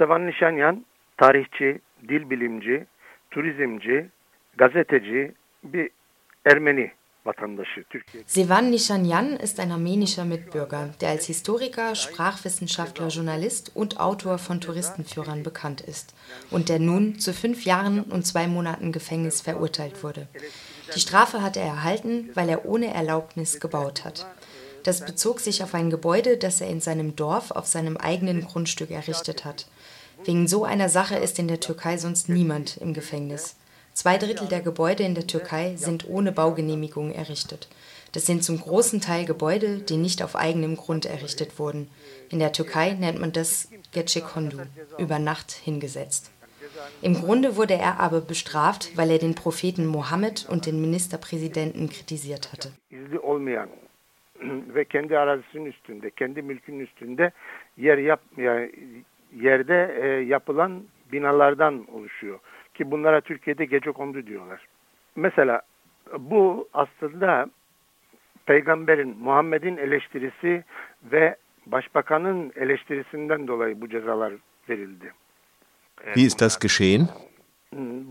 Sevan Nişanyan tarihçi, dil bilimci, turizmci, gazeteci, bir Ermeni Sevan Nishanyan ist ein armenischer Mitbürger, der als Historiker, Sprachwissenschaftler, Journalist und Autor von Touristenführern bekannt ist und der nun zu fünf Jahren und zwei Monaten Gefängnis verurteilt wurde. Die Strafe hat er erhalten, weil er ohne Erlaubnis gebaut hat. Das bezog sich auf ein Gebäude, das er in seinem Dorf auf seinem eigenen Grundstück errichtet hat. Wegen so einer Sache ist in der Türkei sonst niemand im Gefängnis. Zwei Drittel der Gebäude in der Türkei sind ohne Baugenehmigung errichtet. Das sind zum großen Teil Gebäude, die nicht auf eigenem Grund errichtet wurden. In der Türkei nennt man das Gecekondu, über Nacht hingesetzt. Im Grunde wurde er aber bestraft, weil er den Propheten Mohammed und den Ministerpräsidenten kritisiert hatte. ve kendi arazisinin üstünde, kendi mülkünün üstünde yer yap, yerde e, yapılan binalardan oluşuyor ki bunlara Türkiye'de gece kondu diyorlar. Mesela bu aslında peygamberin Muhammed'in eleştirisi ve başbakanın eleştirisinden dolayı bu cezalar verildi. Wie ist das geschehen?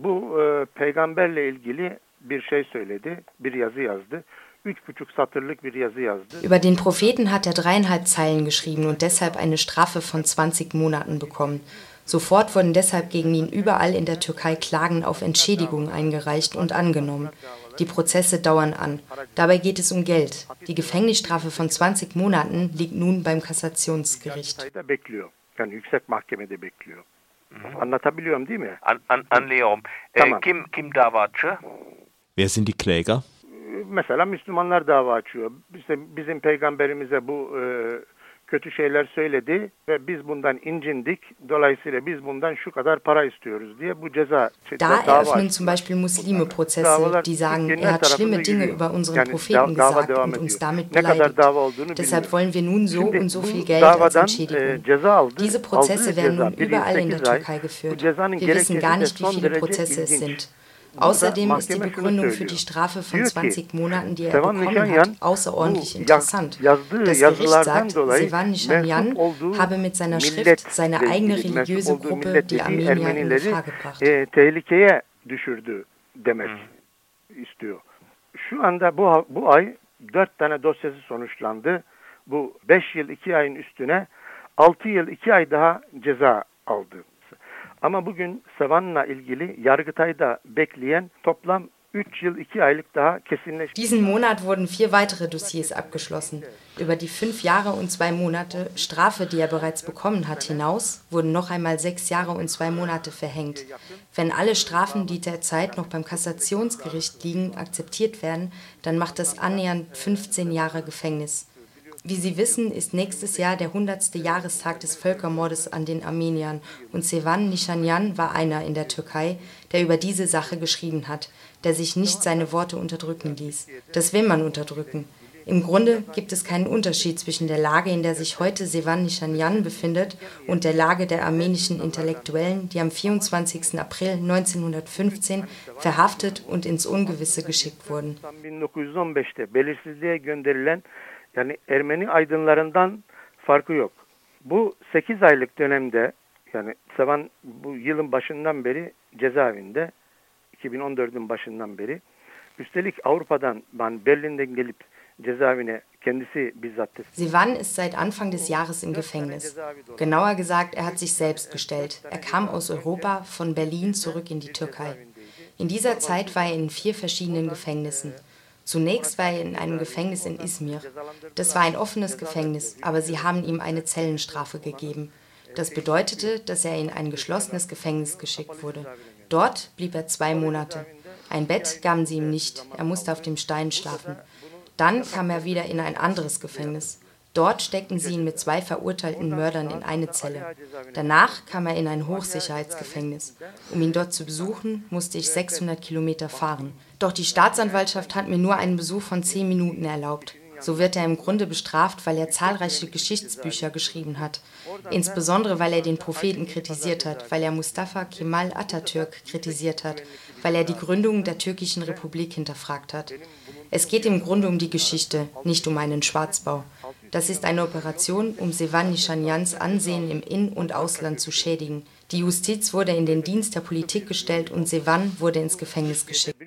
Bu e, peygamberle ilgili bir şey söyledi, bir yazı yazdı. Üç buçuk satırlık bir yazı yazdı. Über den Propheten hat er dreieinhalb Zeilen geschrieben und deshalb eine Strafe von 20 Monaten bekommen. Sofort wurden deshalb gegen ihn überall in der Türkei Klagen auf Entschädigung eingereicht und angenommen. Die Prozesse dauern an. Dabei geht es um Geld. Die Gefängnisstrafe von 20 Monaten liegt nun beim Kassationsgericht. Anlatabiliyorum değil mi? An, an, anlıyorum. Tamam. kim, kim davacı? Wer sind die Kläger? Mesela Müslümanlar dava açıyor. İşte bizim peygamberimize bu e, kötü şeyler söyledi ve biz bundan incindik. Dolayısıyla biz bundan şu kadar para istiyoruz diye bu ceza Da eröffnen zum Beispiel Muslime Prozesse, die sagen, er hat schlimme Dinge über unseren Propheten gesagt und uns damit beleidigt. Deshalb wollen wir nun so und so viel Geld als Entschädigung. Diese Prozesse werden nun überall in der Türkei geführt. Wir wissen gar nicht, wie viele Prozesse es sind. Außerdem ist die Begründung für die Strafe von 20 Monaten, die er bekommen hat, außerordentlich interessant. Das Gericht sagt, Sevan Nishanyan habe mit seiner Schrift seine eigene religiöse Gruppe, die Armenier, in Gefahr gebracht. düşürdü demek istiyor. Şu anda bu, bu ay dört tane dosyası sonuçlandı. Bu beş yıl iki ayın üstüne altı yıl iki ay daha ceza aldı. Ama bugün Savannah ilgili Yargıtay'da bekleyen toplam 3 yıl 2 aylık daha kesinleşti. Diesen Monat wurden vier weitere Dossiers abgeschlossen. Über die fünf Jahre und zwei Monate Strafe, die er bereits bekommen hat, hinaus wurden noch einmal sechs Jahre und zwei Monate verhängt. Wenn alle Strafen, die derzeit noch beim Kassationsgericht liegen, akzeptiert werden, dann macht das annähernd 15 Jahre Gefängnis. Wie Sie wissen, ist nächstes Jahr der 100. Jahrestag des Völkermordes an den Armeniern und Sevan Nishanyan war einer in der Türkei, der über diese Sache geschrieben hat, der sich nicht seine Worte unterdrücken ließ. Das will man unterdrücken. Im Grunde gibt es keinen Unterschied zwischen der Lage, in der sich heute Sevan Nishanyan befindet, und der Lage der armenischen Intellektuellen, die am 24. April 1915 verhaftet und ins Ungewisse geschickt wurden. Yani Ermeni aydınlarından farkı yok. Bu 8 aylık dönemde yani Savan bu yılın başından beri cezaevinde 2014'ün başından beri üstelik Avrupa'dan ben Berlin'den gelip cezaevine kendisi bizzat Sivan ist seit Anfang des Jahres im Gefängnis. Genauer gesagt, er hat sich selbst gestellt. Er kam aus Europa, von Berlin zurück in die Türkei. In dieser Zeit war er in vier verschiedenen Gefängnissen. Zunächst war er in einem Gefängnis in Izmir. Das war ein offenes Gefängnis, aber sie haben ihm eine Zellenstrafe gegeben. Das bedeutete, dass er in ein geschlossenes Gefängnis geschickt wurde. Dort blieb er zwei Monate. Ein Bett gaben sie ihm nicht, er musste auf dem Stein schlafen. Dann kam er wieder in ein anderes Gefängnis. Dort steckten sie ihn mit zwei verurteilten Mördern in eine Zelle. Danach kam er in ein Hochsicherheitsgefängnis. Um ihn dort zu besuchen, musste ich 600 Kilometer fahren. Doch die Staatsanwaltschaft hat mir nur einen Besuch von zehn Minuten erlaubt. So wird er im Grunde bestraft, weil er zahlreiche Geschichtsbücher geschrieben hat. Insbesondere, weil er den Propheten kritisiert hat, weil er Mustafa Kemal Atatürk kritisiert hat, weil er die Gründung der türkischen Republik hinterfragt hat. Es geht im Grunde um die Geschichte, nicht um einen Schwarzbau. Das ist eine Operation, um Sevan Nishanyans Ansehen im In- und Ausland zu schädigen. Die Justiz wurde in den Dienst der Politik gestellt und Sevan wurde ins Gefängnis geschickt.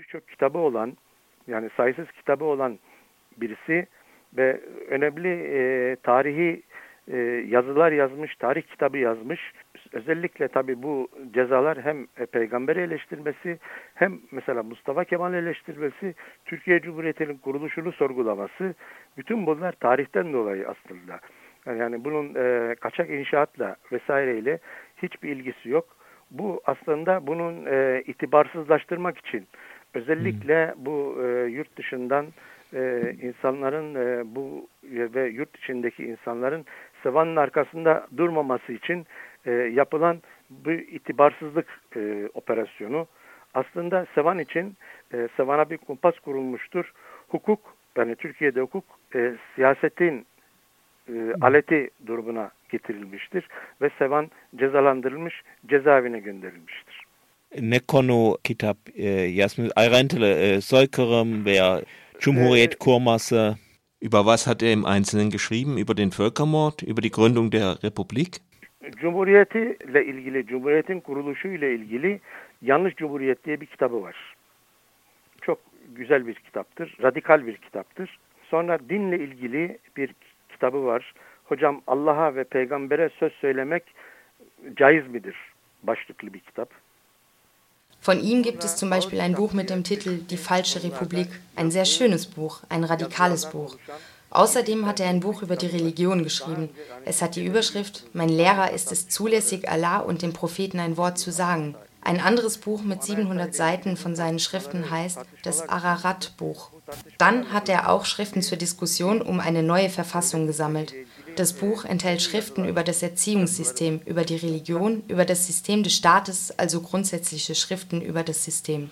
ve önemli e, tarihi e, yazılar yazmış, tarih kitabı yazmış. Özellikle tabi bu cezalar hem peygamberi eleştirmesi hem mesela Mustafa Kemal eleştirmesi, Türkiye Cumhuriyeti'nin kuruluşunu sorgulaması bütün bunlar tarihten dolayı aslında. Yani bunun e, kaçak inşaatla vesaireyle hiçbir ilgisi yok. Bu aslında bunun e, itibarsızlaştırmak için özellikle bu e, yurt dışından e, insanların e, bu ve yurt içindeki insanların Sevan'ın arkasında durmaması için e, yapılan bu itibarsızlık e, operasyonu aslında Sevan için e, Sevan'a bir kumpas kurulmuştur. Hukuk yani Türkiye'de hukuk e, siyasetin e, aleti durumuna getirilmiştir ve Sevan cezalandırılmış, cezaevine gönderilmiştir. Ne konu kitap e, yazmış? Ayrıntılı e, soykırım veya Cumhuriyet kurması. Über was hat er im Einzelnen geschrieben? Über den Völkermord? Über die Gründung der Republik? Cumhuriyeti ile ilgili, Cumhuriyet'in kuruluşu ile ilgili Yanlış Cumhuriyet diye bir kitabı var. Çok güzel bir kitaptır, radikal bir kitaptır. Sonra dinle ilgili bir kitabı var. Hocam Allah'a ve peygambere söz söylemek caiz midir? Başlıklı bir kitap. Von ihm gibt es zum Beispiel ein Buch mit dem Titel Die falsche Republik, ein sehr schönes Buch, ein radikales Buch. Außerdem hat er ein Buch über die Religion geschrieben. Es hat die Überschrift Mein Lehrer ist es zulässig, Allah und dem Propheten ein Wort zu sagen. Ein anderes Buch mit 700 Seiten von seinen Schriften heißt das Ararat-Buch. Dann hat er auch Schriften zur Diskussion um eine neue Verfassung gesammelt. Das Buch enthält Schriften über das Erziehungssystem, über die Religion, über das System des Staates, also grundsätzliche Schriften über das System.